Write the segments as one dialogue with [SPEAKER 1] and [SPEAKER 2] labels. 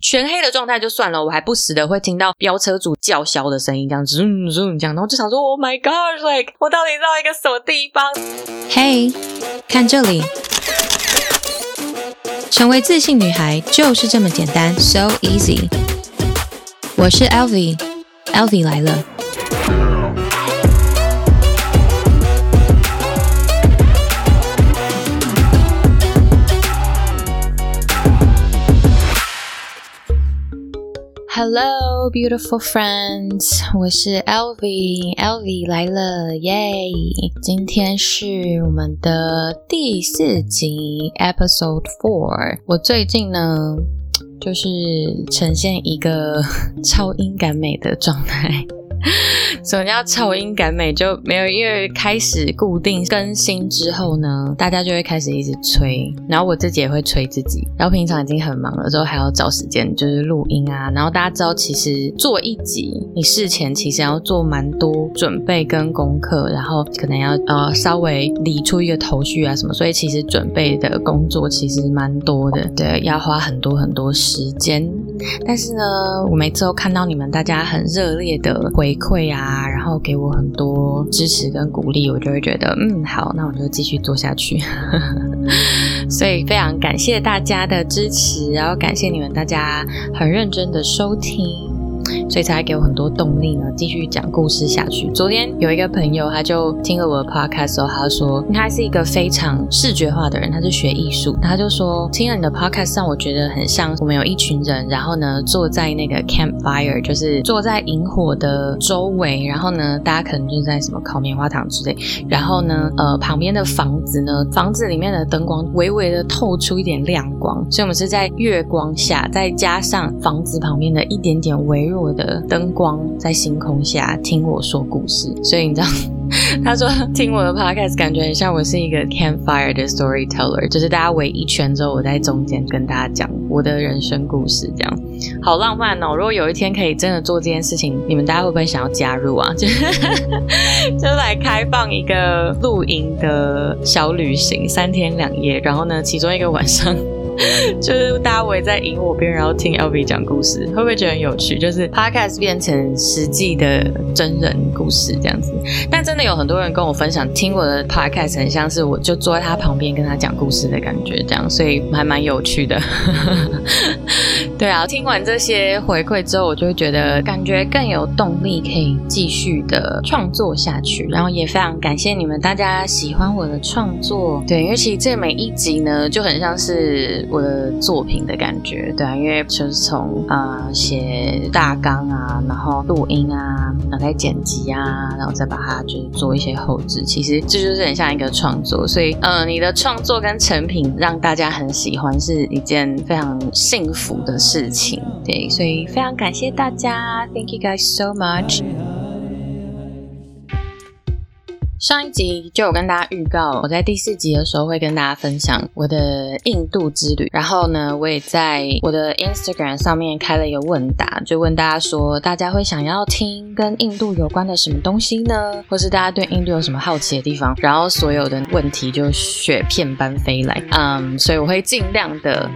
[SPEAKER 1] 全黑的状态就算了，我还不时的会听到飙车主叫嚣的声音，这样子，嗯，这样，然后就想说，Oh my God，like 我到底到一个什么地方？
[SPEAKER 2] 嘿，看这里，成为自信女孩就是这么简单，so easy。我是 Elvie，Elvie 来了。Hello, beautiful friends，我是 Elvi，Elvi 来了，耶！今天是我们的第四集，Episode Four。我最近呢，就是呈现一个超音感美的状态。什么叫超音感美？就没有，因为开始固定更新之后呢，大家就会开始一直催，然后我自己也会催自己。然后平常已经很忙了，之后还要找时间就是录音啊。然后大家知道，其实做一集，你事前其实要做蛮多准备跟功课，然后可能要呃稍微理出一个头绪啊什么，所以其实准备的工作其实蛮多的，对，要花很多很多时间。但是呢，我每次都看到你们大家很热烈的回馈啊，给我很多支持跟鼓励，我就会觉得，嗯，好，那我就继续做下去。所以非常感谢大家的支持，然后感谢你们大家很认真的收听。所以才给我很多动力呢，继续讲故事下去。昨天有一个朋友，他就听了我的 podcast 之后，他说他是一个非常视觉化的人，他是学艺术，他就说听了你的 podcast 让我觉得很像我们有一群人，然后呢坐在那个 campfire，就是坐在萤火的周围，然后呢大家可能就在什么烤棉花糖之类，然后呢呃旁边的房子呢，房子里面的灯光微微的透出一点亮光，所以我们是在月光下，再加上房子旁边的一点点微弱。我的灯光在星空下听我说故事，所以你知道，他说听我的 podcast 感觉很像我是一个 campfire 的 storyteller，就是大家围一圈之后，我在中间跟大家讲我的人生故事，这样好浪漫哦！如果有一天可以真的做这件事情，你们大家会不会想要加入啊？就就来开放一个露营的小旅行，三天两夜，然后呢，其中一个晚上。就是大家围在萤火边，然后听 LV 讲故事，会不会觉得很有趣？就是 Podcast 变成实际的真人故事这样子。但真的有很多人跟我分享，听我的 Podcast 很像是我就坐在他旁边跟他讲故事的感觉，这样，所以还蛮有趣的。对啊，听完这些回馈之后，我就会觉得感觉更有动力，可以继续的创作下去。然后也非常感谢你们大家喜欢我的创作。对，因为其实这每一集呢，就很像是。我的作品的感觉，对啊，因为就是从啊写大纲啊，然后录音啊，然后再剪辑啊，然后再把它就是做一些后置，其实这就是很像一个创作，所以呃，你的创作跟成品让大家很喜欢，是一件非常幸福的事事情，对，所以非常感谢大家，Thank you guys so much。上一集就有跟大家预告，我在第四集的时候会跟大家分享我的印度之旅。然后呢，我也在我的 Instagram 上面开了一个问答，就问大家说，大家会想要听跟印度有关的什么东西呢？或是大家对印度有什么好奇的地方？然后所有的问题就雪片般飞来，嗯，所以我会尽量的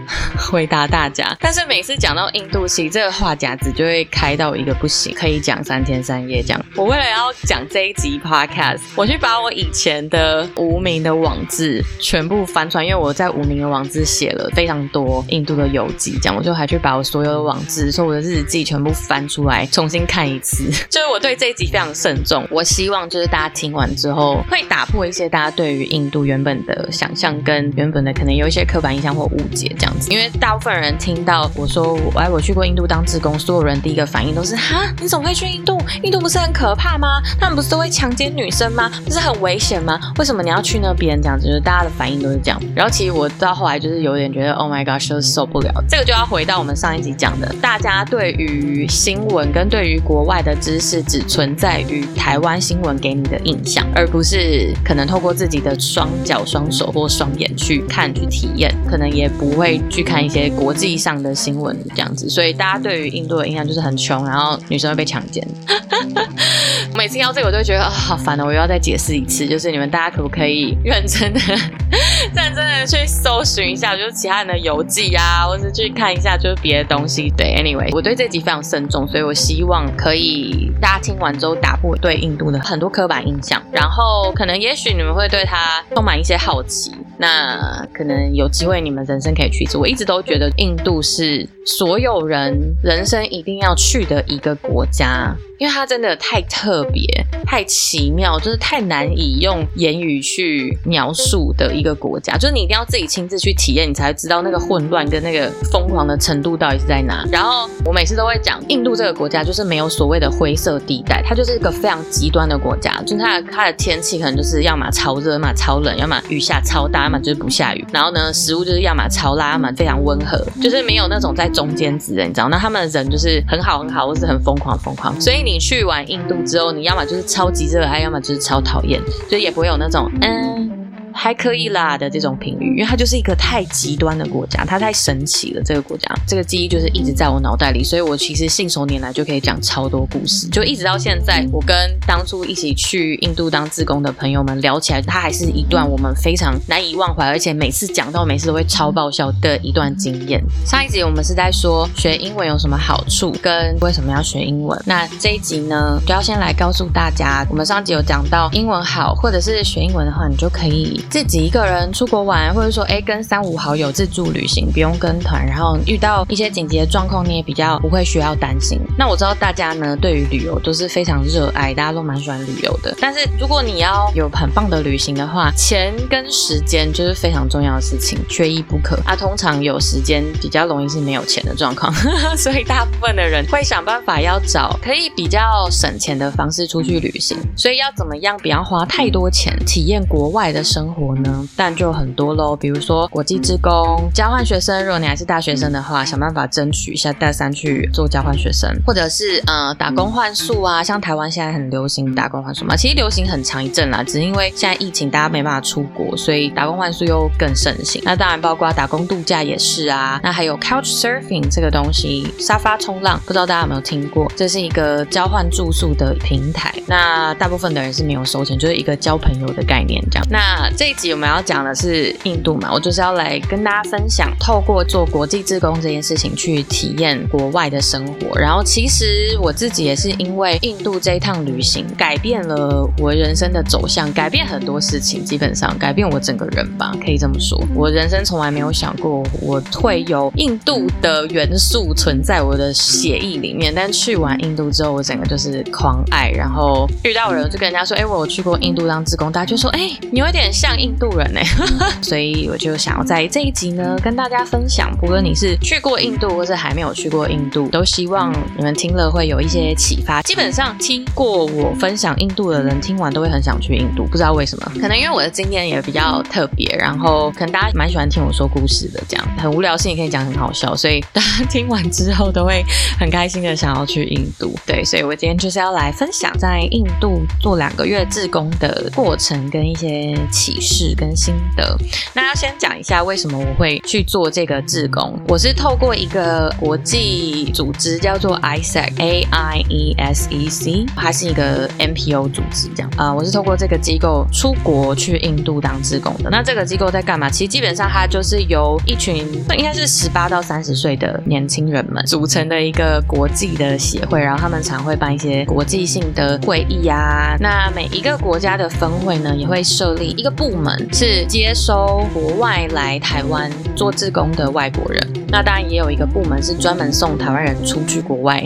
[SPEAKER 2] 回答大家。但是每次讲到印度，其实这个话匣子就会开到一个不行，可以讲三天三夜这样。我为了要讲这一集 Podcast，我去去把我以前的无名的网志全部翻出来，因为我在无名的网志写了非常多印度的游记，这样我就还去把我所有的网志、说我的日记全部翻出来重新看一次。就是我对这一集非常慎重，我希望就是大家听完之后会打破一些大家对于印度原本的想象跟原本的可能有一些刻板印象或误解这样子。因为大部分人听到我说我哎我去过印度当志工，所有人第一个反应都是哈你怎么会去印度？印度不是很可怕吗？他们不是都会强奸女生吗？不是很危险吗？为什么你要去那边？这样子，就是大家的反应都是这样。然后其实我到后来就是有点觉得，Oh my gosh，就是受不了。这个就要回到我们上一集讲的，大家对于新闻跟对于国外的知识只存在于台湾新闻给你的印象，而不是可能透过自己的双脚、双手或双眼去看、去体验，可能也不会去看一些国际上的新闻这样子。所以大家对于印度的印象就是很穷，然后女生会被强奸。
[SPEAKER 1] 每次要这个，我都觉得啊、好烦哦，我又要再解释一次。就是你们大家可不可以认真的、认真的去搜寻一下，就是其他人的游记啊，或是去看一下就是别的东西。对，anyway，我对这集非常慎重，所以我希望可以大家听完之后打破对印度的很多刻板印象，然后可能也许你们会对它充满一些好奇。那可能有机会你们人生可以去一次。我一直都觉得印度是所有人人生一定要去的一个国家。因为它真的太特别、太奇妙，就是太难以用言语去描述的一个国家。就是你一定要自己亲自去体验，你才知道那个混乱跟那个疯狂的程度到底是在哪。然后我每次都会讲，印度这个国家就是没有所谓的灰色地带，它就是一个非常极端的国家。就是它的它的天气可能就是要么超热，要么超冷，要么雨下超大，要么就是不下雨。然后呢，食物就是要么超辣，要么非常温和，就是没有那种在中间值的，你知道？那他们的人就是很好很好，或是很疯狂疯狂。所以你。你去完印度之后，你要么就是超级热爱，要么就是超讨厌，所以也不会有那种嗯。还可以啦的这种评语，因为它就是一个太极端的国家，它太神奇了。这个国家，这个记忆就是一直在我脑袋里，所以我其实信手拈来就可以讲超多故事，就一直到现在，我跟当初一起去印度当自工的朋友们聊起来，它还是一段我们非常难以忘怀，而且每次讲到每次都会超爆笑的一段经验。上一集我们是在说学英文有什么好处，跟为什么要学英文。那这一集呢，就要先来告诉大家，我们上集有讲到英文好，或者是学英文的话，你就可以。自己一个人出国玩，或者说哎跟三五好友自助旅行，不用跟团，然后遇到一些紧急的状况，你也比较不会需要担心。那我知道大家呢对于旅游都是非常热爱，大家都蛮喜欢旅游的。但是如果你要有很棒的旅行的话，钱跟时间就是非常重要的事情，缺一不可。啊，通常有时间比较容易是没有钱的状况，所以大部分的人会想办法要找可以比较省钱的方式出去旅行。所以要怎么样不要花太多钱，体验国外的生活。活呢，但就很多喽。比如说国际职工、交换学生，如果你还是大学生的话，想办法争取一下大三去做交换学生，或者是呃打工换宿啊。像台湾现在很流行打工换宿嘛，其实流行很长一阵啦，只是因为现在疫情大家没办法出国，所以打工换宿又更盛行。那当然包括打工度假也是啊。那还有 Couch Surfing 这个东西，沙发冲浪，不知道大家有没有听过？这是一个交换住宿的平台。那大部分的人是没有收钱，就是一个交朋友的概念这样。那这。这一集我们要讲的是印度嘛，我就是要来跟大家分享，透过做国际志工这件事情去体验国外的生活。然后其实我自己也是因为印度这一趟旅行，改变了我人生的走向，改变很多事情，基本上改变我整个人吧，可以这么说。我人生从来没有想过我会有印度的元素存在我的血液里面，但去完印度之后，我整个就是狂爱。然后遇到人就跟人家说：“哎，我有去过印度当志工。”大家就说：“哎，你有点像。”印度人呢，所以我就想要在这一集呢跟大家分享，不论你是去过印度或是还没有去过印度，都希望你们听了会有一些启发。基本上听过我分享印度的人，听完都会很想去印度，不知道为什么，可能因为我的经验也比较特别，然后可能大家蛮喜欢听我说故事的，这样很无聊，事情可以讲很好笑，所以大家听完之后都会很开心的想要去印度。对，所以我今天就是要来分享在印度做两个月志工的过程跟一些启示。事跟心得，那要先讲一下为什么我会去做这个志工。我是透过一个国际组织叫做 ISEC，A I E S E C，它是一个 NPO 组织，这样啊、我是透过这个机构出国去印度当志工的。那这个机构在干嘛？其实基本上它就是由一群应该是十八到三十岁的年轻人们组成的一个国际的协会，然后他们常会办一些国际性的会议啊。那每一个国家的分会呢，也会设立一个部门。是接收国外来台湾做志工的外国人，那当然也有一个部门是专门送台湾人出去国外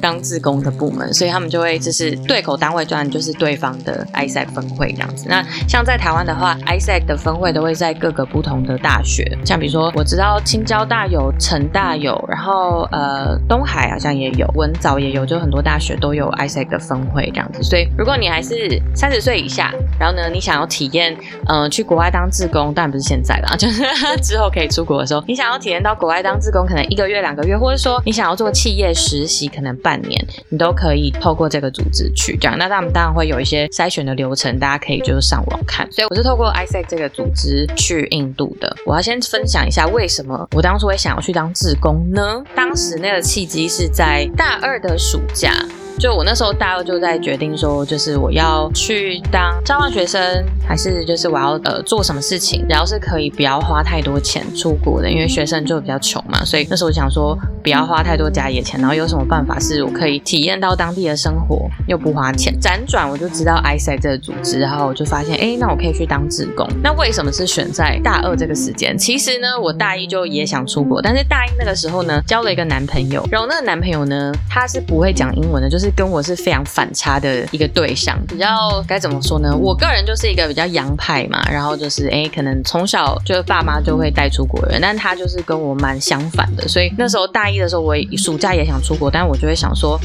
[SPEAKER 1] 当志工的部门，所以他们就会就是对口单位，专就是对方的 ISEC 分会这样子。那像在台湾的话，ISEC 的分会都会在各个不同的大学，像比如说我知道青交大有，成大有，然后呃东海好像也有，文藻也有，就很多大学都有 ISEC 的分会这样子。所以如果你还是三十岁以下，然后呢你想要体验嗯，去国外当志工，当然不是现在啦，就是之后可以出国的时候，你想要体验到国外当志工，可能一个月、两个月，或者说你想要做企业实习，可能半年，你都可以透过这个组织去这样。那他们当然会有一些筛选的流程，大家可以就是上网看。所以我是透过 ISEC 这个组织去印度的。我要先分享一下为什么我当初会想要去当志工呢？当时那个契机是在大二的暑假。就我那时候大二就在决定说，就是我要去当交换学生，还是就是我要呃做什么事情，然后是可以不要花太多钱出国的，因为学生就比较穷嘛，所以那时候我想说不要花太多家里的钱，然后有什么办法是我可以体验到当地的生活又不花钱。辗转我就知道 ISEC 这个组织，然后我就发现，哎，那我可以去当志工。那为什么是选在大二这个时间？其实呢，我大一就也想出国，但是大一那个时候呢，交了一个男朋友，然后那个男朋友呢，他是不会讲英文的，就是跟我是非常反差的一个对象。比较该怎么说呢？我个人就是一个比较洋派嘛，然后就是哎，可能从小就是爸妈就会带出国人，但他就是跟我蛮相反的，所以那时候大一的时候，我暑假也想出国，但我就会想说。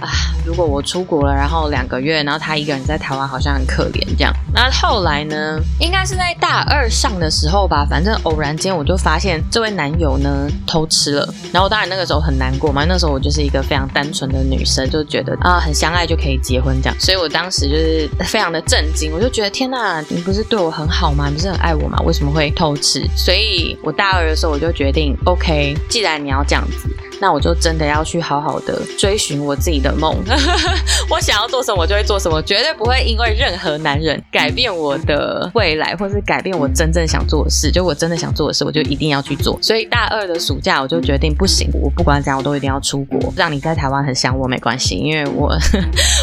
[SPEAKER 1] 啊，如果我出国了，然后两个月，然后他一个人在台湾，好像很可怜这样。那后来呢？应该是在大二上的时候吧，反正偶然间我就发现这位男友呢偷吃了。然后当然那个时候很难过嘛，那时候我就是一个非常单纯的女生，就觉得啊很相爱就可以结婚这样。所以我当时就是非常的震惊，我就觉得天呐，你不是对我很好吗？你不是很爱我吗？为什么会偷吃？所以我大二的时候我就决定，OK，既然你要这样子。那我就真的要去好好的追寻我自己的梦，我想要做什么，我就会做什么，绝对不会因为任何男人改变我的未来，或是改变我真正想做的事。就我真的想做的事，我就一定要去做。所以大二的暑假，我就决定不行，我不管怎样，我都一定要出国。让你在台湾很想我没关系，因为我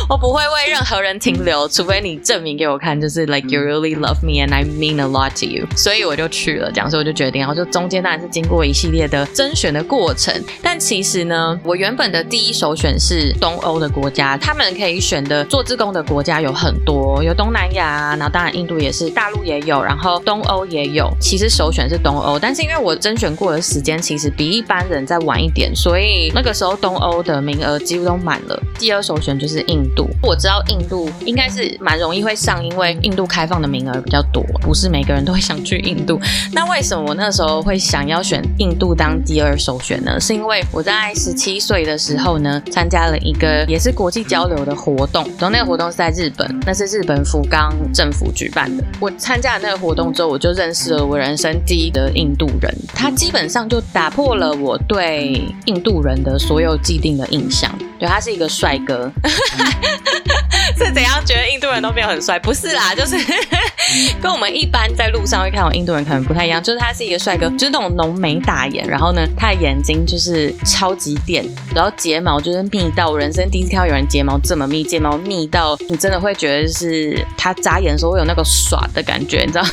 [SPEAKER 1] 我 不会为任何人停留，除非你证明给我看，就是 like you really love me and I mean a lot to you。所以我就去了，这样，所以我就决定，然后就中间当然是经过一系列的甄选的过程，但。其实呢，我原本的第一首选是东欧的国国家，他们可以选的做自工的国家有很多，有东南亚，然后当然印度也是，大陆也有，然后东欧也有。其实首选是东欧，但是因为我甄选过的时间其实比一般人再晚一点，所以那个时候东欧的名额几乎都满了。第二首选就是印度，我知道印度应该是蛮容易会上，因为印度开放的名额比较多，不是每个人都会想去印度。那为什么我那时候会想要选印度当第二首选呢？是因为我在十七岁的时候呢，参加了一个也是国际交流的活动，然后那个活动是在日本，那是日本福冈政府举办的。我参加了那个活动之后，我就认识了我人生第一个印度人，他基本上就打破了我对印度人的所有既定的印象。对，他是一个帅哥，是怎样觉得印度人都没有很帅？不是啦，就是 跟我们一般在路上会看到印度人可能不太一样，就是他是一个帅哥，就是那种浓眉大眼，然后呢，他的眼睛就是超级电，然后睫毛就是密到我人生第一次看到有人睫毛这么密，睫毛密到你真的会觉得是他眨眼的时候会有那个耍的感觉，你知道？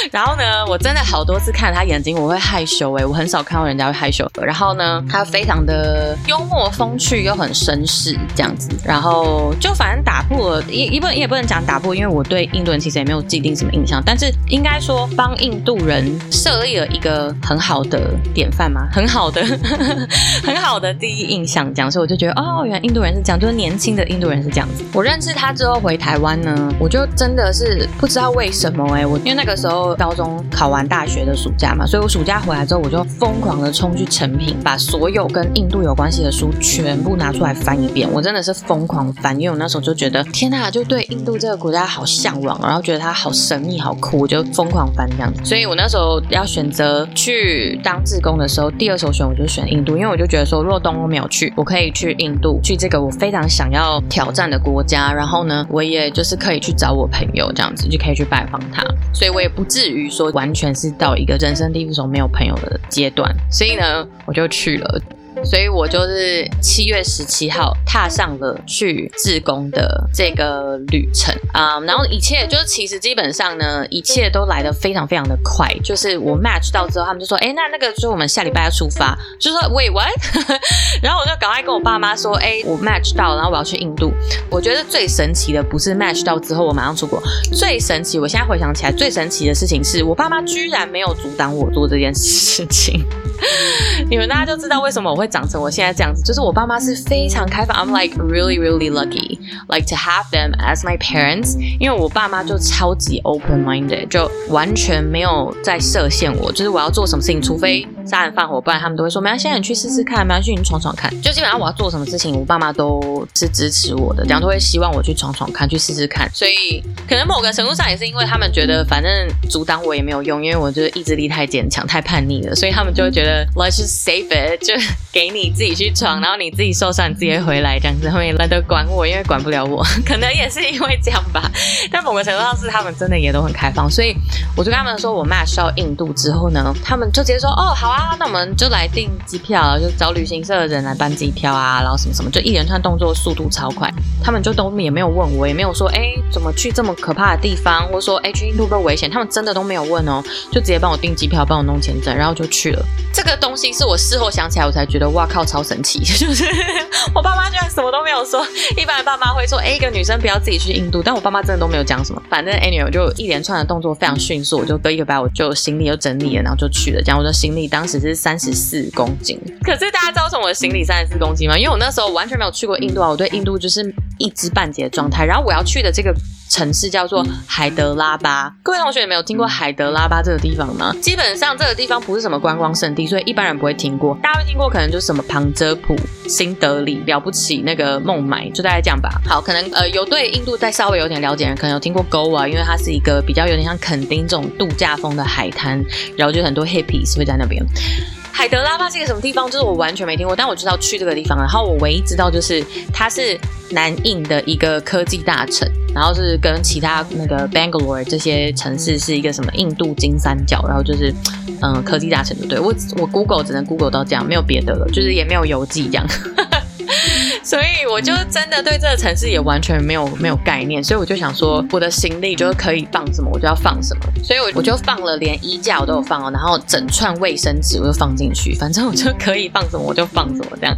[SPEAKER 1] 然后呢，我真的好多次看他眼睛，我会害羞哎，我很少看到人家会害羞。然后呢，他非常的幽默风趣，又很绅士这样子。然后就反正打破了，也也不也不能讲打破，因为我对印度人其实也没有既定什么印象。但是应该说帮印度人设立了一个很好的典范嘛，很好的很好的第一印象这样。所以我就觉得哦，原来印度人是这样，就是年轻的印度人是这样子。我认识他之后回台湾呢，我就真的是不知道为什么哎，我因为那个时候。高中考完大学的暑假嘛，所以我暑假回来之后，我就疯狂的冲去成品，把所有跟印度有关系的书全部拿出来翻一遍。我真的是疯狂翻，因为我那时候就觉得天呐，就对印度这个国家好向往，然后觉得它好神秘、好酷，我就疯狂翻这样子。所以我那时候要选择去当志工的时候，第二首选我就选印度，因为我就觉得说，若东欧没有去，我可以去印度，去这个我非常想要挑战的国家。然后呢，我也就是可以去找我朋友这样子，就可以去拜访他。所以我也不知。至于说完全是到一个人生地不熟、没有朋友的阶段，所以呢，我就去了。所以我就是七月十七号踏上了去自工的这个旅程啊然后一切就是其实基本上呢，一切都来得非常非常的快。就是我 match 到之后，他们就说：“哎，那那个就是我们下礼拜要出发。”就说：“Wait what？” 然后我就赶快跟我爸妈说：“哎，我 match 到，然后我要去印度。”我觉得最神奇的不是 match 到之后我马上出国，最神奇，我现在回想起来最神奇的事情是我爸妈居然没有阻挡我做这件事情。你们大家就知道为什么我会长成我现在这样子，就是我爸妈是非常开放，I'm like really really lucky like to have them as my parents，因为我爸妈就超级 open minded，就完全没有在设限我，就是我要做什么事情，除非杀人放火，不然他们都会说，没关系，你去试试看，没关系，你闯闯看，就基本上我要做什么事情，我爸妈都是支持我的，这样都会希望我去闯闯看，去试试看，所以可能某个程度上也是因为他们觉得反正阻挡我也没有用，因为我就是意志力太坚强，太叛逆了，所以他们就会觉得 let's save it，就给你自己去闯，然后你自己受伤，你自己回来这样子，后面懒得管我，因为管不了我，可能也是因为这样吧。但某个程度上是他们真的也都很开放，所以我就跟他们说我 match 到印度之后呢，他们就直接说哦好啊，那我们就来订机票，就找旅行社的人来办机票啊，然后什么什么，就一连串动作速度超快，他们就都也没有问我，也没有说哎怎么去这么可怕的地方，或者说哎去印度不危险，他们真的都没有问哦，就直接帮我订机票，帮我弄签证，然后就去了。这个东西是我事后想起来，我才觉得哇靠，超神奇！就是我爸妈居然什么都没有说。一般的爸妈会说，哎，一个女生不要自己去印度，但我爸妈真的都没有讲什么。反正 anyway 我就一连串的动作非常迅速，我就隔一个拜我就行李又整理了，然后就去了。这样我的行李当时是三十四公斤。可是大家知道为什么我的行李三十四公斤吗？因为我那时候完全没有去过印度啊，我对印度就是一知半解的状态。然后我要去的这个。城市叫做海德拉巴，各位同学有没有听过海德拉巴这个地方吗？基本上这个地方不是什么观光胜地，所以一般人不会听过。大家会听过，可能就是什么旁遮普、新德里、了不起那个孟买，就大概这样吧。好，可能呃有对印度再稍微有点了解的人，可能有听过 Goa，因为它是一个比较有点像垦丁这种度假风的海滩，然后就很多 hippies 会在那边。海德拉巴是一个什么地方？就是我完全没听过，但我知道去这个地方。然后我唯一知道就是它是南印的一个科技大城，然后是跟其他那个 Bangalore 这些城市是一个什么印度金三角，然后就是嗯科技大城，对，我我 Google 只能 Google 到这样，没有别的了，就是也没有邮寄这样。所以我就真的对这个城市也完全没有没有概念，所以我就想说，我的行李就是可以放什么我就要放什么，所以我我就放了连衣架我都有放哦，然后整串卫生纸我就放进去，反正我就可以放什么我就放什么，这样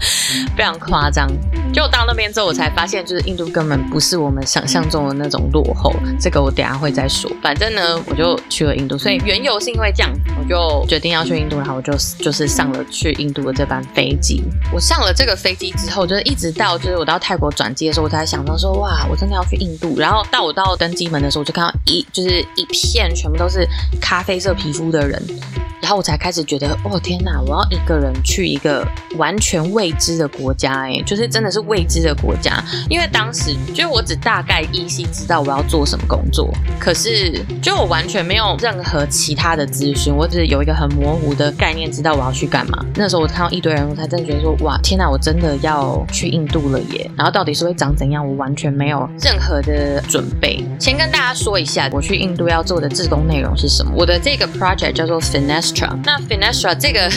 [SPEAKER 1] 非常夸张。就到那边之后，我才发现就是印度根本不是我们想象中的那种落后，这个我等下会再说。反正呢，我就去了印度，所以缘由是因为这样，我就决定要去印度，然后我就就是上了去印度的这班飞机。我上了这个飞机之后，就是一直到就是我到泰国转机的时候，我才想到说，哇，我真的要去印度。然后到我到登机门的时候，我就看到一就是一片全部都是咖啡色皮肤的人。然后我才开始觉得，哦天哪！我要一个人去一个完全未知的国家，哎，就是真的是未知的国家。因为当时就我只大概依稀知道我要做什么工作，可是就我完全没有任何其他的资讯，我只是有一个很模糊的概念，知道我要去干嘛。那时候我看到一堆人，我才真的觉得说，哇，天哪！我真的要去印度了耶！然后到底是会长怎样，我完全没有任何的准备。先跟大家说一下，我去印度要做的志工内容是什么。我的这个 project 叫做 Finesse。那 Finestra 这个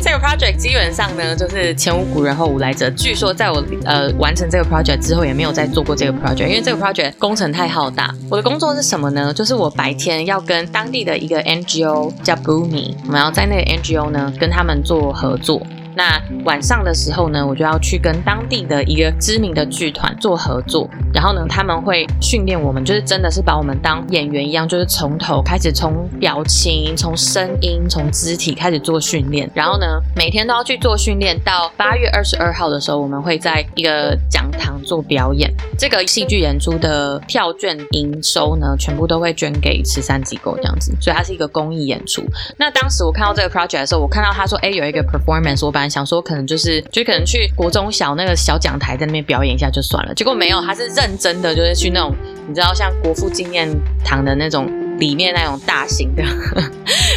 [SPEAKER 1] 这个 project 基本上呢，就是前无古人后无来者。据说在我呃完成这个 project 之后，也没有再做过这个 project，因为这个 project 工程太浩大。我的工作是什么呢？就是我白天要跟当地的一个 NGO 叫 Boomi，我们要在那个 NGO 呢跟他们做合作。那晚上的时候呢，我就要去跟当地的一个知名的剧团做合作，然后呢，他们会训练我们，就是真的是把我们当演员一样，就是从头开始，从表情、从声音、从肢体开始做训练，然后呢，每天都要去做训练。到八月二十二号的时候，我们会在一个讲堂做表演。这个戏剧演出的票券营收呢，全部都会捐给慈善机构，这样子，所以它是一个公益演出。那当时我看到这个 project 的时候，我看到他说，哎，有一个 performance，我把想说可能就是就可能去国中小那个小讲台在那边表演一下就算了，结果没有，他是认真的，就是去那种你知道像国父纪念堂的那种里面那种大型的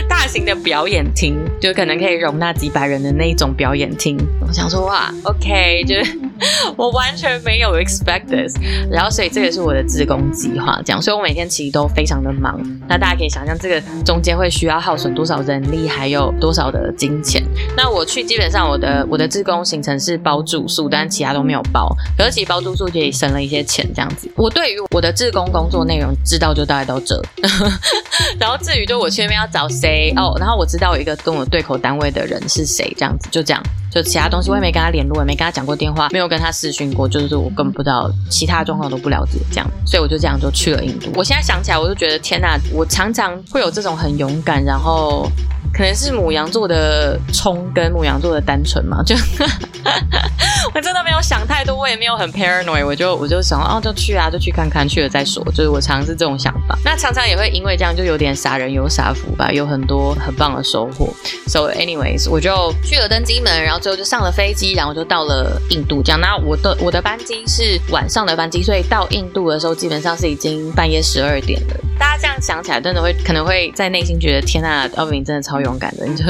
[SPEAKER 1] 大 型的表演厅，就可能可以容纳几百人的那一种表演厅。我想说哇，OK，就是。我完全没有 expect this，然后所以这个是我的自工计划，这样，所以我每天其实都非常的忙。那大家可以想象，这个中间会需要耗损多少人力，还有多少的金钱。那我去基本上我的我的自工行程是包住宿，但其他都没有包。可是其实包住宿也省了一些钱，这样子。我对于我的自工工作内容知道就大概都这。然后至于就我去那边要找谁哦，然后我知道有一个跟我对口单位的人是谁，这样子就这样。就其他东西我也没跟他联络，也没跟他讲过电话，没有跟他视讯过，就是我根本不知道其他状况都不了解，这样，所以我就这样就去了印度。我现在想起来，我就觉得天哪，我常常会有这种很勇敢，然后。可能是母羊座的冲跟母羊座的单纯嘛，就 我真的没有想太多，我也没有很 paranoid，我就我就想哦，就去啊，就去看看，去了再说，就是我常常是这种想法。那常常也会因为这样，就有点傻人有傻福吧，有很多很棒的收获。So anyways，我就去了登机门，然后最后就上了飞机，然后就到了印度。这样，那我的我的班机是晚上的班机，所以到印度的时候基本上是已经半夜十二点了。大家这样想起来，真的会可能会在内心觉得天呐，奥明真的超勇敢的，你就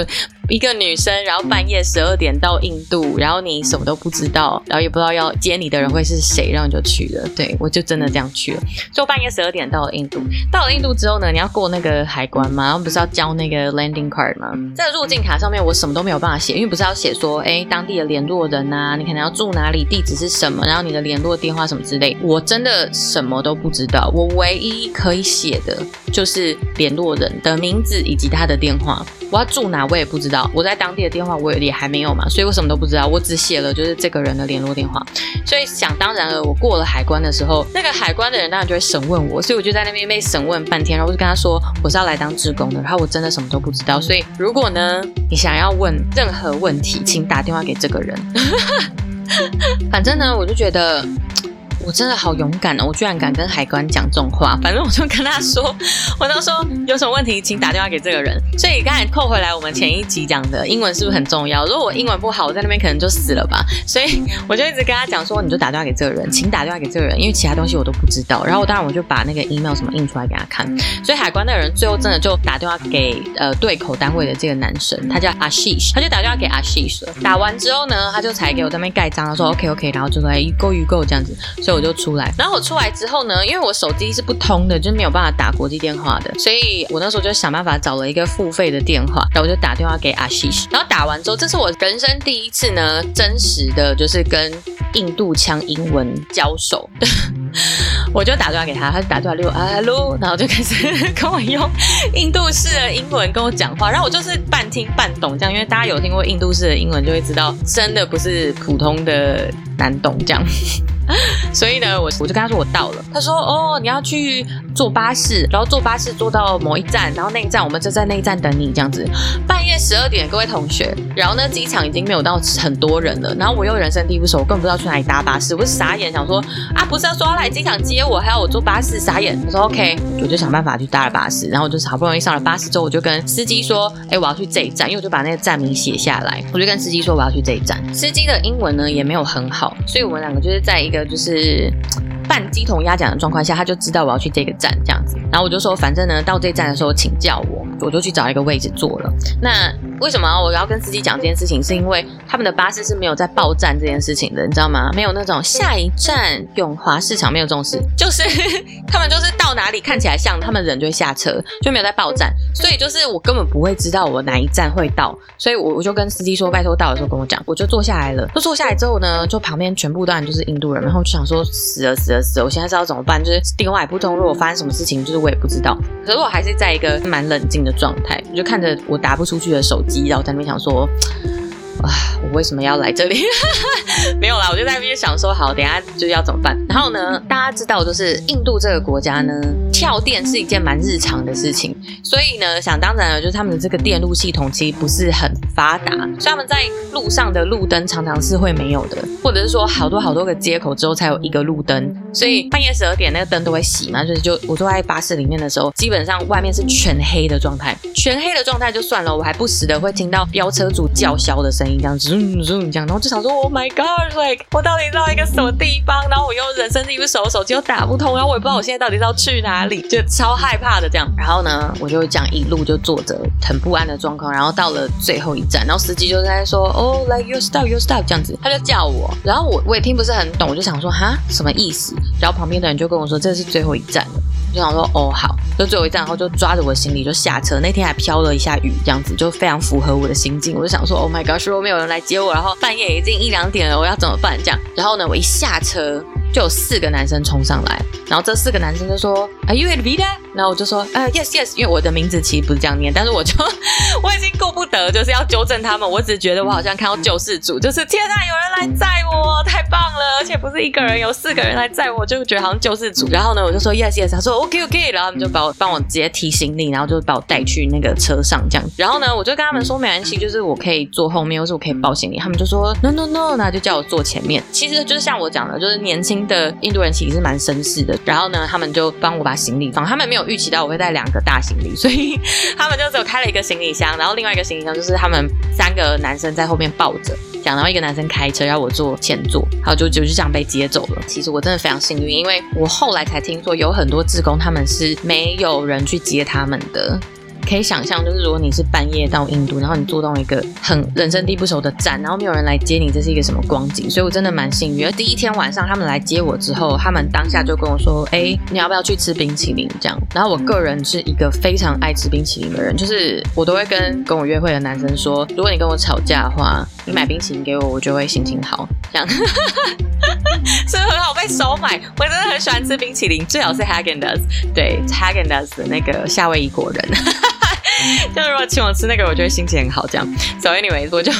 [SPEAKER 1] 一个女生，然后半夜十二点到印度，然后你什么都不知道，然后也不知道要接你的人会是谁，然后你就去了。对，我就真的这样去了。所以我半夜十二点到了印度，到了印度之后呢，你要过那个海关嘛，然后不是要交那个 landing card 吗？在入境卡上面我什么都没有办法写，因为不是要写说，哎，当地的联络人啊，你可能要住哪里，地址是什么，然后你的联络电话什么之类，我真的什么都不知道。我唯一可以写的就是联络人的名字以及他的电话。我要住哪我也不知道，我在当地的电话我也还没有嘛，所以我什么都不知道，我只写了就是这个个人的联络电话。所以想当然了，我过了海关的时候，那个海关的人当然就会审问我，所以我就在那边被审问半天，然后我就跟他说我是要来当职工的，然后我真的什么都不知道。所以如果呢你想要问任何问题，请打电话给这个人。反正呢，我就觉得。我真的好勇敢哦！我居然敢跟海关讲这种话。反正我就跟他说，我都说有什么问题，请打电话给这个人。所以刚才扣回来，我们前一集讲的英文是不是很重要？如果我英文不好，我在那边可能就死了吧。所以我就一直跟他讲说，你就打电话给这个人，请打电话给这个人，因为其他东西我都不知道。然后当然我就把那个 email 什么印出来给他看。所以海关的人最后真的就打电话给呃对口单位的这个男生，他叫 Ashish，他就打电话给 Ashish。打完之后呢，他就才给我在那边盖章，他说 OK OK，然后就说哎，you go you go 这样子。所以。我就出来，然后我出来之后呢，因为我手机是不通的，就是没有办法打国际电话的，所以我那时候就想办法找了一个付费的电话，然后我就打电话给阿西然后打完之后，这是我人生第一次呢，真实的就是跟印度腔英文交手，我就打电话给他，他就打电话六啊喽然后就开始 跟我用印度式的英文跟我讲话，然后我就是半听半懂这样，因为大家有听过印度式的英文就会知道，真的不是普通的难懂这样。所以呢，我我就跟他说我到了。他说哦，你要去坐巴士，然后坐巴士坐到某一站，然后那一站我们就在那一站等你这样子。半夜十二点，各位同学，然后呢，机场已经没有到很多人了。然后我又人生地不熟，我根本不知道去哪里搭巴士，我是傻眼，想说啊，不是要说要来机场接我，还要我坐巴士，傻眼。他说 OK，我就想办法去搭了巴士，然后我就好不容易上了巴士之后，我就跟司机说，哎，我要去这一站，因为我就把那个站名写下来，我就跟司机说我要去这一站。司机的英文呢也没有很好，所以我们两个就是在一个。就是半鸡同鸭讲的状况下，他就知道我要去这个站这样子，然后我就说，反正呢，到这站的时候请叫我，我就去找一个位置坐了。那为什么我要跟司机讲这件事情？是因为他们的巴士是没有在报站这件事情的，你知道吗？没有那种下一站永华市场没有这种事，就是他们就是到哪里看起来像他们人就会下车，就没有在报站，所以就是我根本不会知道我哪一站会到，所以我我就跟司机说，拜托到的时候跟我讲，我就坐下来了。就坐下来之后呢，就旁边全部当然就是印度人，然后就想说死了死了我现在知道怎么办，就是电话也不通，如果发生什么事情，就是我也不知道。可是我还是在一个蛮冷静的状态，我就看着我打不出去的手机，然后在那边想说。啊，我为什么要来这里？没有啦，我就在那边想说，好，等下就要怎么办？然后呢，大家知道，就是印度这个国家呢，跳电是一件蛮日常的事情，所以呢，想当然了，就是他们的这个电路系统其实不是很发达，所以他们在路上的路灯常常是会没有的，或者是说好多好多个接口之后才有一个路灯，所以半夜十二点那个灯都会熄嘛，就是就我坐在巴士里面的时候，基本上外面是全黑的状态，全黑的状态就算了，我还不时的会听到飙车族叫嚣的声音，这样子，嗯嗯这样，然后就想说，Oh my God，like 我到底到一个什么地方？然后我又人生地不熟，手机又打不通，然后我也不知道我现在到底是要去哪里。就超害怕的这样，然后呢，我就这样一路就坐着很不安的状况，然后到了最后一站，然后司机就在说，哦，like you stop, you stop 这样子，他就叫我，然后我我也听不是很懂，我就想说，哈，什么意思？然后旁边的人就跟我说，这是最后一站了，我就想说，哦，好，就最后一站，然后就抓着我行李就下车。那天还飘了一下雨，这样子就非常符合我的心境。我就想说，Oh my God，如果没有人来接我，然后半夜已经一两点了，我要怎么办？这样，然后呢，我一下车。就有四个男生冲上来，然后这四个男生就说：“Are you Elvira？” 然后我就说：“呃、，yes Yes。”因为我的名字其实不是这样念，但是我就我已经顾不得，就是要纠正他们。我只觉得我好像看到救世主，就是天啊，有人来载我，太棒了！而且不是一个人，有四个人来载我，就觉得好像救世主。然后呢，我就说：“Yes, Yes。”他说：“OK, OK。”然后他们就把我帮我直接提行李，然后就把我带去那个车上这样。然后呢，我就跟他们说没关系，就是我可以坐后面，或是我可以抱行李。他们就说：“No, No, No。”那就叫我坐前面。其实就是像我讲的，就是年轻的印度人。其实是蛮绅士的，然后呢，他们就帮我把行李放，他们没有预期到我会带两个大行李，所以他们就只有开了一个行李箱，然后另外一个行李箱就是他们三个男生在后面抱着，这样，然后一个男生开车，要我坐前座，然后就就是这样被接走了。其实我真的非常幸运，因为我后来才听说有很多志工他们是没有人去接他们的。可以想象，就是如果你是半夜到印度，然后你坐到一个很人生地不熟的站，然后没有人来接你，这是一个什么光景？所以我真的蛮幸运。而第一天晚上他们来接我之后，他们当下就跟我说：“哎，你要不要去吃冰淇淋？”这样。然后我个人是一个非常爱吃冰淇淋的人，就是我都会跟跟我约会的男生说：“如果你跟我吵架的话，你买冰淇淋给我，我就会心情好。”这样，是不是很好被收买？我真的很喜欢吃冰淇淋，最好是 Hagen d a s 对 Hagen d a s 的那个夏威夷果仁。就如果请我吃那个，我就会心情很好。这样，So anyway，我就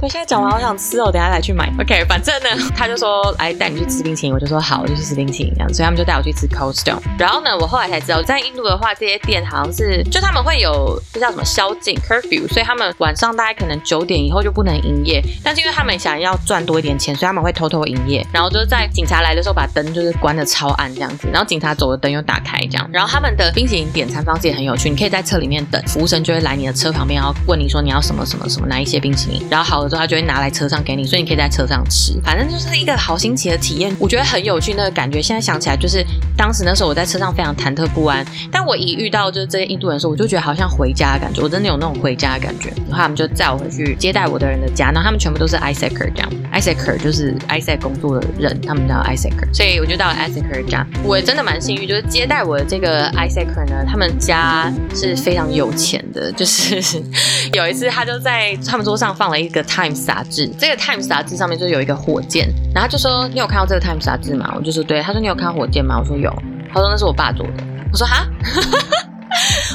[SPEAKER 1] 我现在讲完，好想吃哦，等下来去买。OK，反正呢，他就说来带你去吃冰淇淋，我就说好，我就去吃冰淇淋这样。所以他们就带我去吃 Cold Stone。然后呢，我后来才知道，在印度的话，这些店好像是就他们会有这叫什么宵禁 curfew，所以他们晚上大概可能九点以后就不能营业。但是因为他们想要赚多一点钱，所以他们会偷偷营业。然后就是在警察来的时候，把灯就是关的超暗这样子。然后警察走的灯又打开这样。然后他们的冰淇淋点餐方式也很有趣，你可以在车里面等。服务生就会来你的车旁边，然后问你说你要什么什么什么哪一些冰淇淋，然后好了之后他就会拿来车上给你，所以你可以在车上吃。反正就是一个好新奇的体验，我觉得很有趣那个感觉。现在想起来，就是当时那时候我在车上非常忐忑不安，但我一遇到就是这些印度人的时候，我就觉得好像回家的感觉，我真的有那种回家的感觉。然后他们就载我回去接待我的人的家，然后他们全部都是 ISACer 这样，ISACer 就是 ISAC 工作的人，他们叫 ISACer，所以我就到了 ISACer 家。我真的蛮幸运，就是接待我的这个 ISACer 呢，他们家是非常有钱的，就是。有一次，他就在他们桌上放了一个《Times》杂志，这个《Times》杂志上面就有一个火箭，然后就说：“你有看到这个《Times》杂志吗？”我就说：“对。”他说：“你有看到火箭吗？”我说：“有。”他说：“那是我爸做的。”我说：“哈。”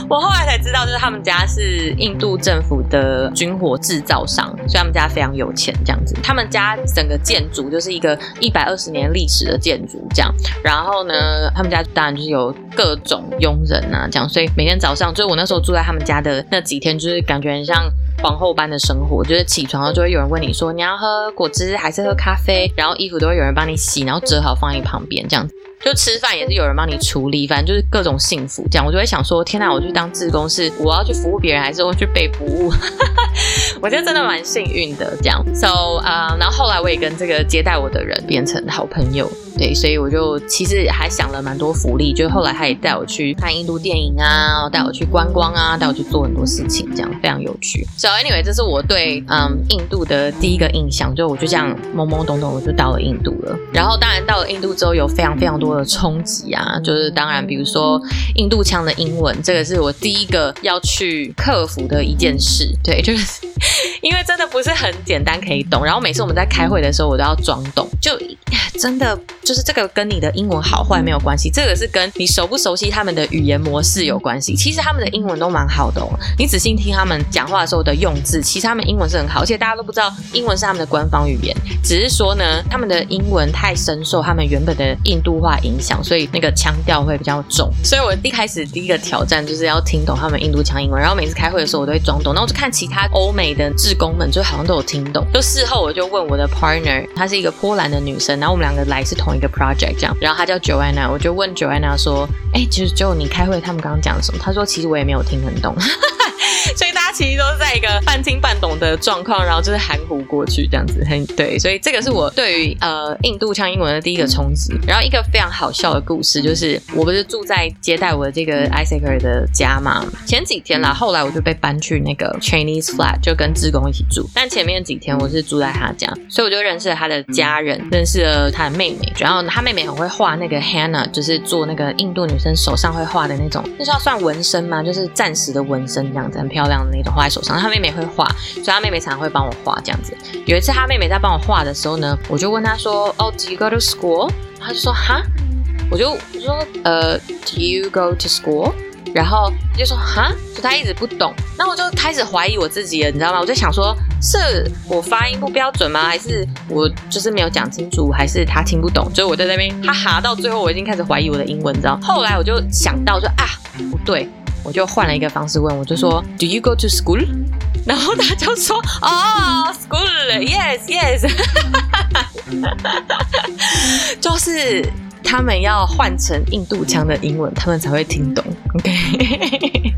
[SPEAKER 1] 我后来才知道，就是他们家是印度政府的军火制造商，所以他们家非常有钱这样子。他们家整个建筑就是一个一百二十年历史的建筑这样。然后呢，他们家当然就是有各种佣人啊这样，所以每天早上，就是我那时候住在他们家的那几天，就是感觉很像皇后般的生活，就是起床了就会有人问你说你要喝果汁还是喝咖啡，然后衣服都会有人帮你洗，然后折好放在你旁边这样子。就吃饭也是有人帮你处理，反正就是各种幸福这样。我就会想说，天哪，我去当志工是我要去服务别人，还是我去被服务？我觉得真的蛮幸运的这样。So 啊、然后后来我也跟这个接待我的人变成好朋友。对，所以我就其实还想了蛮多福利，就后来他也带我去看印度电影啊，带我去观光啊，带我去做很多事情，这样非常有趣。So anyway，这是我对嗯印度的第一个印象，就我就这样懵懵懂懂我就到了印度了。然后当然到了印度之后有非常非常多的冲击啊，就是当然比如说印度腔的英文，这个是我第一个要去克服的一件事。对，就是 因为真的不是很简单可以懂，然后每次我们在开会的时候，我都要装懂，就 真的。就是这个跟你的英文好坏没有关系，这个是跟你熟不熟悉他们的语言模式有关系。其实他们的英文都蛮好的哦，你仔细听他们讲话的时候的用字，其实他们英文是很好，而且大家都不知道英文是他们的官方语言，只是说呢，他们的英文太深受他们原本的印度话影响，所以那个腔调会比较重。所以我一开始第一个挑战就是要听懂他们印度腔英文，然后每次开会的时候我都会装懂，然后我就看其他欧美的志工们就好像都有听懂。就事后我就问我的 partner，她是一个波兰的女生，然后我们两个来是同一一个 project 这样，然后他叫 Joanna，我就问 Joanna 说，哎，其实就你开会，他们刚刚讲什么？他说其实我也没有听很懂。所以家其实都是在一个半听半懂的状况，然后就是含糊过去这样子，很对。所以这个是我对于呃印度腔英文的第一个冲击。然后一个非常好笑的故事，就是我不是住在接待我的这个 ISACer 的家嘛？前几天啦，后来我就被搬去那个 Chinese flat，就跟志工一起住。但前面几天我是住在他家，所以我就认识了他的家人，认识了他的妹妹。然后他妹妹很会画那个 henna，就是做那个印度女生手上会画的那种，那是要算纹身吗？就是暂时的纹身这样子。很漂亮的那种画在手上，他妹妹会画，所以他妹妹常常会帮我画这样子。有一次他妹妹在帮我画的时候呢，我就问他说：“哦，Do you go to school？” 他就说：“哈。”我就我说：“呃，Do you go to school？” 然后他就说：“哈。”就他一直不懂，那我就开始怀疑我自己了，你知道吗？我就想说，是我发音不标准吗？还是我就是没有讲清楚？还是他听不懂？所以我在那边，他哈到最后，我已经开始怀疑我的英文，你知道？后来我就想到说啊，不对。我就换了一个方式问，我就说，Do you go to school？然后他就说，哦，school，yes，yes，就是他们要换成印度腔的英文，他们才会听懂，OK。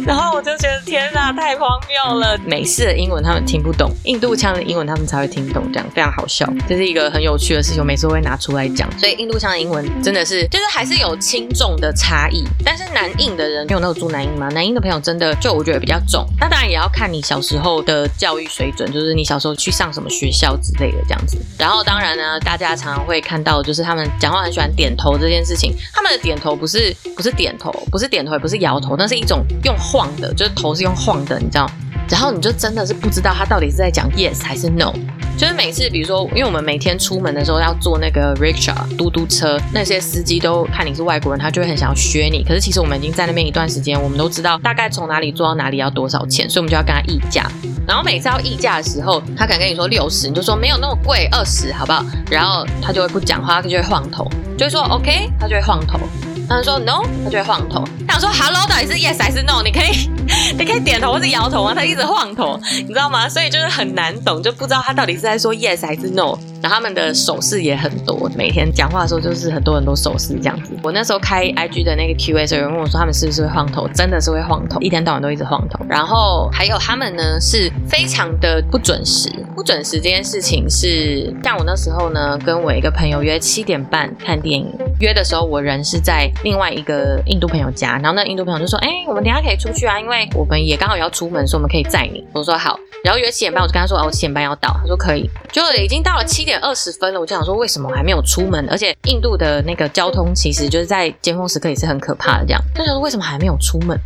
[SPEAKER 1] 然后我就觉得天哪，太荒谬了！美式的英文他们听不懂，印度腔的英文他们才会听懂，这样非常好笑。这是一个很有趣的事情，我每次会拿出来讲。所以印度腔的英文真的是，就是还是有轻重的差异。但是南印的人，你有那种住南印吗，南印的朋友真的就我觉得比较重。那当然也要看你小时候的教育水准，就是你小时候去上什么学校之类的这样子。然后当然呢，大家常常会看到，就是他们讲话很喜欢点头这件事情。他们的点头不是不是点头，不是点头，也不是摇头，那是一种用晃的，就是头是用晃的，你知道？然后你就真的是不知道他到底是在讲 yes 还是 no。就是每次，比如说，因为我们每天出门的时候要坐那个 rickshaw 嘟嘟车，那些司机都看你是外国人，他就会很想要削你。可是其实我们已经在那边一段时间，我们都知道大概从哪里坐到哪里要多少钱，所以我们就要跟他议价。然后每次要议价的时候，他可能跟你说六十，你就说没有那么贵，二十好不好？然后他就会不讲话，他就会晃头，就会说 OK，他就会晃头。他说 no，他就会晃头。他想说 hello，到底是 yes 还是 no？你可以，你可以点头或者摇头啊。他一直晃头，你知道吗？所以就是很难懂，就不知道他到底是在说 yes 还是 no。然后他们的手势也很多，每天讲话的时候就是很多很多手势这样子。我那时候开 IG 的那个 QA 时候，有人问我说他们是不是会晃头，真的是会晃头，一天到晚都一直晃头。然后还有他们呢是非常的不准时，不准时这件事情是像我那时候呢，跟我一个朋友约七点半看电影，约的时候我人是在另外一个印度朋友家，然后那印度朋友就说：“哎，我们等下可以出去啊，因为我们也刚好要出门，所以我们可以载你。”我说好，然后约七点半，我就跟他说：“哦，我七点半要到。”他说可以，就已经到了七点二十分了，我就想说为什么还没有出门？而且印度的那个交通其实就是在尖峰时刻也是很可怕的，这样就想说为什么还没有出门？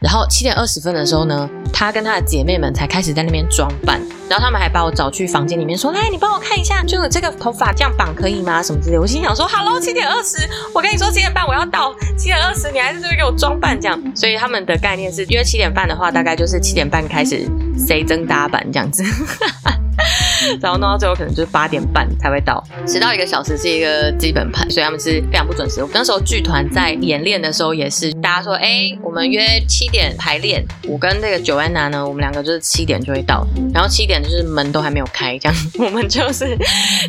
[SPEAKER 1] 然后七点二十分的时候呢，她跟她的姐妹们才开始在那边装扮，然后他们还把我找去房间里面说：“来，你帮我看一下，就是这个头发这样绑可以吗？什么之类。”我心想说：“Hello，七点二十，我跟你说七点半我要到，七点二十你还是这边给我装扮这样。”所以他们的概念是，约七点半的话，大概就是七点半开始谁真搭板这样子。然后弄到最后可能就是八点半才会到，迟到一个小时是一个基本盘，所以他们是非常不准时。我那时候剧团在演练的时候也是，大家说，哎，我们约七点排练，我跟这个九安娜呢，我们两个就是七点就会到，然后七点就是门都还没有开，这样 我们就是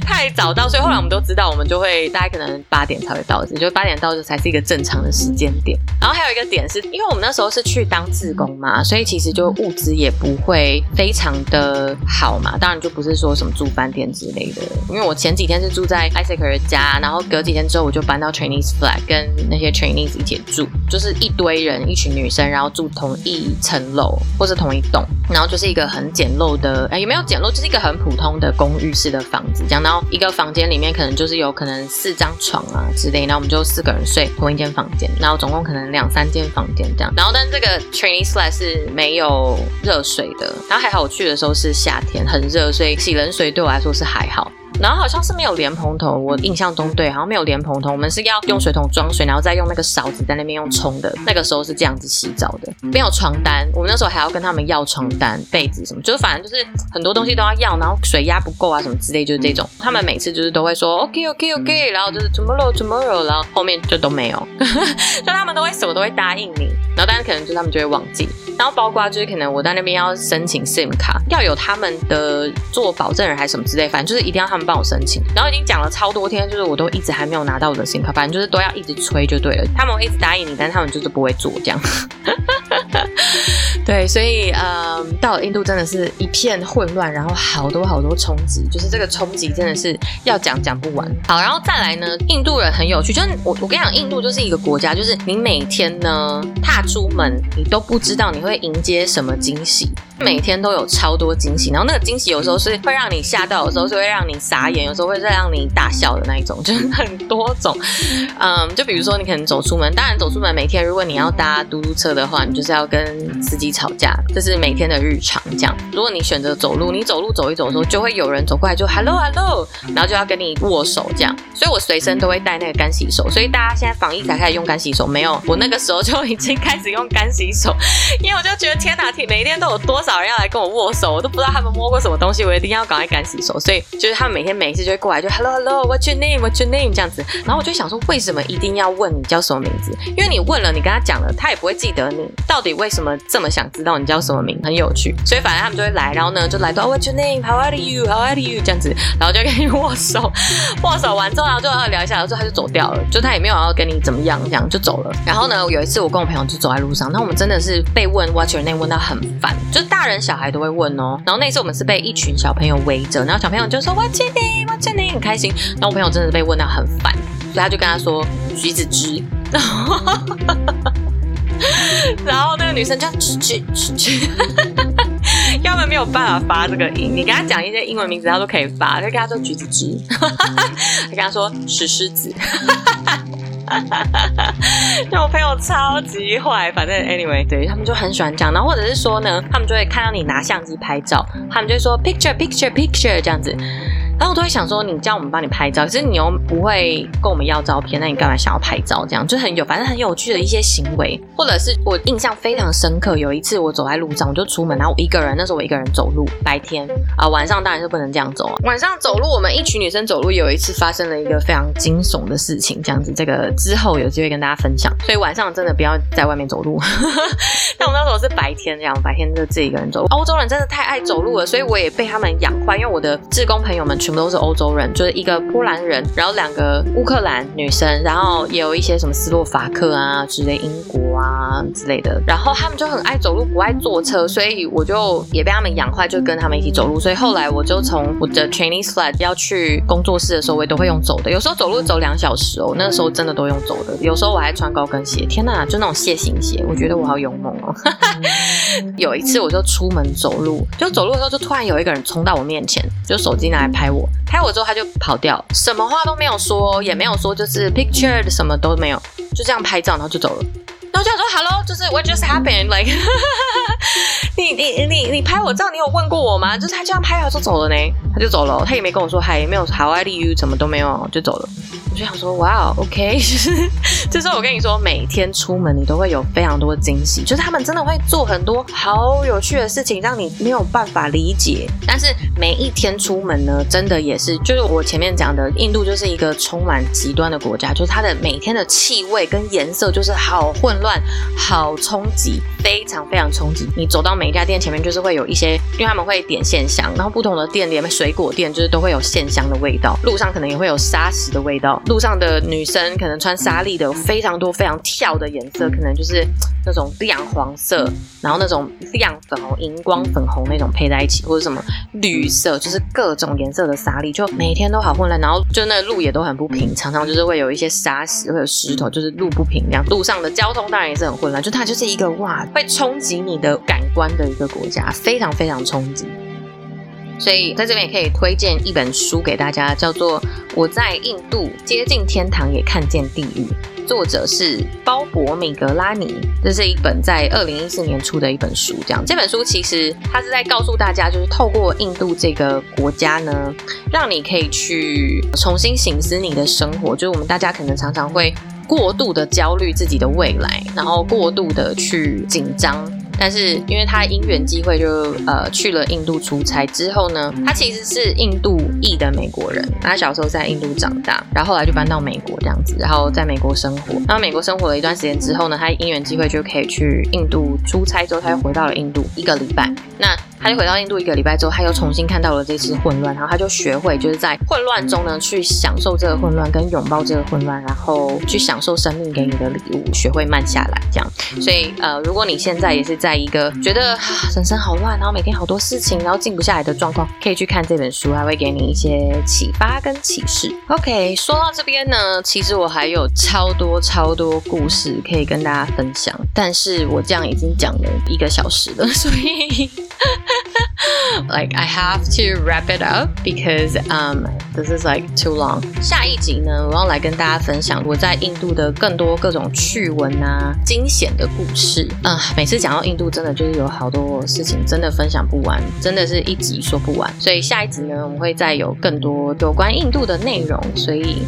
[SPEAKER 1] 太早到，所以后来我们都知道，我们就会大概可能八点才会到，也就八点到这才是一个正常的时间点。然后还有一个点是，因为我们那时候是去当志工嘛，所以其实就物资也不会非常的好嘛，当然就不是。说说什么住饭店之类的，因为我前几天是住在 Isaac 的家，然后隔几天之后我就搬到 Chinese flat，跟那些 Chinese 一起住，就是一堆人，一群女生，然后住同一层楼或是同一栋，然后就是一个很简陋的，哎，也没有简陋，就是一个很普通的公寓式的房子，这样，然后一个房间里面可能就是有可能四张床啊之类，然后我们就四个人睡同一间房间，然后总共可能两三间房间这样，然后但这个 Chinese flat 是没有热水的，然后还好我去的时候是夏天，很热，所以。洗冷水对我来说是还好，然后好像是没有莲蓬头，我印象中对，好像没有莲蓬头，我们是要用水桶装水，然后再用那个勺子在那边用冲的。那个时候是这样子洗澡的，没有床单，我们那时候还要跟他们要床单、被子什么，就是反正就是很多东西都要要，然后水压不够啊什么之类，就是这种。他们每次就是都会说 OK OK OK，然后就是 Tomorrow Tomorrow，然后后面就都没有，就他们都会什么都会答应你，然后但是可能就他们就会忘记。然后包括就是可能我在那边要申请 SIM 卡，要有他们的做保证人还是什么之类，反正就是一定要他们帮我申请。然后已经讲了超多天，就是我都一直还没有拿到我的新卡，反正就是都要一直催就对了。他们会一直答应你，但他们就是不会做这样。对，所以嗯，到了印度真的是一片混乱，然后好多好多冲击，就是这个冲击真的是要讲讲不完。好，然后再来呢，印度人很有趣，就是我我跟你讲，印度就是一个国家，就是你每天呢踏出门，你都不知道你会。迎接什么惊喜？每天都有超多惊喜，然后那个惊喜有时候是会让你吓到，有时候是会让你傻眼，有时候会再让你大笑的那一种，就是很多种。嗯，就比如说你可能走出门，当然走出门每天如果你要搭嘟嘟车的话，你就是要跟司机吵架，这是每天的日常。这样，如果你选择走路，你走路走一走的时候，就会有人走过来就 hello hello，然后就要跟你握手这样。所以我随身都会带那个干洗手，所以大家现在防疫才开始用干洗手，没有，我那个时候就已经开始用干洗手，因为。我就觉得天哪，天每天都有多少人要来跟我握手，我都不知道他们摸过什么东西，我一定要赶快干洗手。所以就是他们每天每一次就会过来，就 Hello Hello，What's your name？What's your name？这样子。然后我就想说，为什么一定要问你叫什么名字？因为你问了，你跟他讲了，他也不会记得你到底为什么这么想知道你叫什么名，很有趣。所以反正他们就会来，然后呢就来到 What's your name？How are you？How are you？这样子，然后就跟你握手，握手完之后，然后就要聊一下，然后他就走掉了，就他也没有要跟你怎么样，这样就走了。然后呢，有一次我跟我朋友就走在路上，那我们真的是被问 What's your name？问到很烦，就是大人小孩都会问哦。然后那次我们是被一群小朋友围着，然后小朋友就说 What's your name？What's your name？很开心。然后我朋友真的被问到很烦，所以他就跟他说橘子汁。然后，那个女生就橘橘橘橘。根本没有办法发这个音，你跟他讲一些英文名字，他都可以发。就跟他说橘子汁，还跟他说石狮子。就我朋友超级坏，反正 anyway，对他们就很喜欢讲。然后或者是说呢，他们就会看到你拿相机拍照，他们就会说 picture picture picture 这样子。然后我都会想说，你叫我们帮你拍照，可是你又不会跟我们要照片，那你干嘛想要拍照？这样就很有，反正很有趣的一些行为，或者是我印象非常深刻。有一次我走在路上，我就出门，然后我一个人，那时候我一个人走路，白天啊，晚上当然是不能这样走啊。晚上走路，我们一群女生走路，有一次发生了一个非常惊悚的事情，这样子，这个之后有机会跟大家分享。所以晚上真的不要在外面走路。但我那时候是白天这样，白天就自己一个人走。欧洲人真的太爱走路了，所以我也被他们养坏，因为我的志工朋友们全。全部都是欧洲人，就是一个波兰人，然后两个乌克兰女生，然后也有一些什么斯洛伐克啊之类，英国啊之类的。然后他们就很爱走路，不爱坐车，所以我就也被他们养坏，就跟他们一起走路。所以后来我就从我的 Chinese flat 要去工作室的时候，我也都会用走的。有时候走路走两小时哦，那个时候真的都用走的。有时候我还穿高跟鞋，天哪，就那种蟹形鞋，我觉得我好勇猛哦。有一次我就出门走路，就走路的时候，就突然有一个人冲到我面前，就手机拿来拍我。拍我之后他就跑掉，什么话都没有说，也没有说就是 picture 什么都没有，就这样拍照然后就走了。然后就想说 hello，就是 what just happened？like 你你你你拍我照，你有问过我吗？就是他这样拍完就走了呢，他就走了，他也没跟我说嗨，也没有 how are you，什么都没有就走了。我就想说，哇，OK，就 是就是我跟你说，每天出门你都会有非常多的惊喜，就是他们真的会做很多好有趣的事情，让你没有办法理解。但是每一天出门呢，真的也是，就是我前面讲的，印度就是一个充满极端的国家，就是它的每天的气味跟颜色就是好混乱、好冲击，非常非常冲击。你走到每一家店前面，就是会有一些，因为他们会点线香，然后不同的店里面，水果店就是都会有线香的味道，路上可能也会有沙石的味道。路上的女生可能穿纱丽的，非常多非常跳的颜色，可能就是那种亮黄色，然后那种亮粉红、荧光粉红那种配在一起，或者什么绿色，就是各种颜色的沙粒，就每天都好混乱，然后就那路也都很不平，常常就是会有一些沙石，会有石头，就是路不平，这样路上的交通当然也是很混乱，就它就是一个哇，会冲击你的感官的一个国家，非常非常冲击。所以在这边也可以推荐一本书给大家，叫做《我在印度接近天堂也看见地狱》，作者是鲍勃·米格拉尼。这是一本在二零一四年出的一本书。这样，这本书其实它是在告诉大家，就是透过印度这个国家呢，让你可以去重新醒思你的生活。就是我们大家可能常常会过度的焦虑自己的未来，然后过度的去紧张。但是，因为他因缘机会就呃去了印度出差之后呢，他其实是印度裔的美国人。他小时候在印度长大，然后后来就搬到美国这样子，然后在美国生活。那美国生活了一段时间之后呢，他因缘机会就可以去印度出差，之后他又回到了印度一个礼拜。那他就回到印度一个礼拜之后，他又重新看到了这次混乱，然后他就学会就是在混乱中呢去享受这个混乱，跟拥抱这个混乱，然后去享受生命给你的礼物，学会慢下来这样。所以呃，如果你现在也是在一个觉得人生好乱，然后每天好多事情，然后静不下来的状况，可以去看这本书，还会给你一些启发跟启示。OK，说到这边呢，其实我还有超多超多故事可以跟大家分享，但是我这样已经讲了一个小时了，所以。Like I have to wrap it up because um this is like too long. 下一集呢，我要来跟大家分享我在印度的更多各种趣闻啊、惊险的故事啊。Uh, 每次讲到印度，真的就是有好多事情，真的分享不完，真的是一集说不完。所以下一集呢，我们会再有更多有关印度的内容。所以。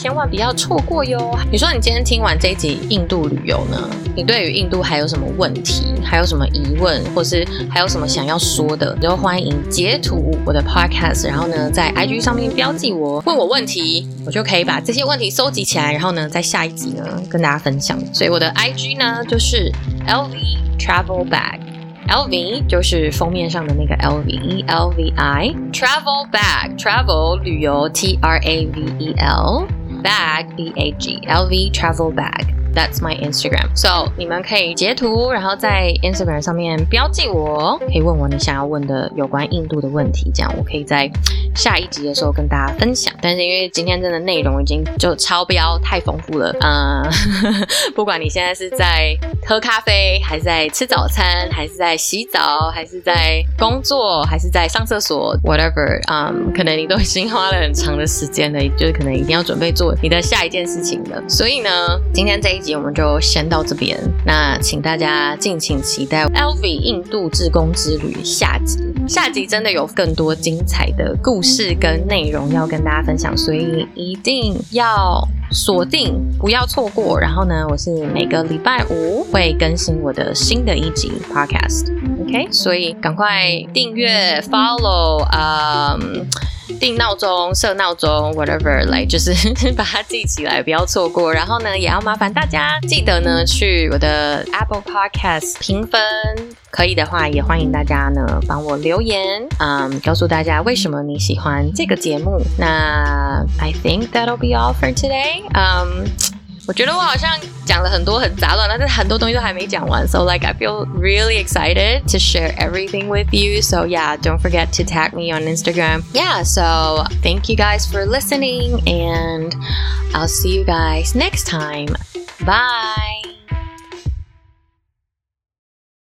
[SPEAKER 1] 千万不要错过哟。你说你今天听完这一集印度旅游呢？你对于印度还有什么问题？还有什么疑问？或是还有什么想要说的？就欢迎截图我的 podcast，然后呢，在 IG 上面标记我，问我问题，我就可以把这些问题收集起来，然后呢，在下一集呢跟大家分享。所以我的 IG 呢就是 LV Travel Bag，LV 就是封面上的那个 LV L V I Travel Bag Travel 旅游 T R A V E L Bag B A G L V Travel Bag。That's my Instagram. So 你们可以截图，然后在 Instagram 上面标记我，可以问我你想要问的有关印度的问题，这样我可以在下一集的时候跟大家分享。但是因为今天真的内容已经就超标太丰富了，嗯，不管你现在是在喝咖啡，还是在吃早餐，还是在洗澡，还是在工作，还是在上厕所，whatever，嗯，可能你都已经花了很长的时间了，就是可能一定要准备做你的下一件事情了。所以呢，今天这一集我们就先到这边，那请大家敬请期待 LV 印度志工之旅下集。下集真的有更多精彩的故事跟内容要跟大家分享，所以一定要锁定，不要错过。然后呢，我是每个礼拜五会更新我的新的一集 Podcast，OK？所以赶快订阅、Follow，嗯。定闹钟、设闹钟，whatever，来就是 把它记起来，不要错过。然后呢，也要麻烦大家记得呢去我的 Apple Podcast 评分，可以的话也欢迎大家呢帮我留言，嗯，告诉大家为什么你喜欢这个节目。那 I think that'll be all for today，嗯。我觉得我好像讲了很多很杂乱，但是很多东西都还没讲完。So like I feel really excited to share everything with you. So yeah, don't forget to tag me on Instagram. Yeah, so thank you guys for listening and I'll see you guys next time. Bye.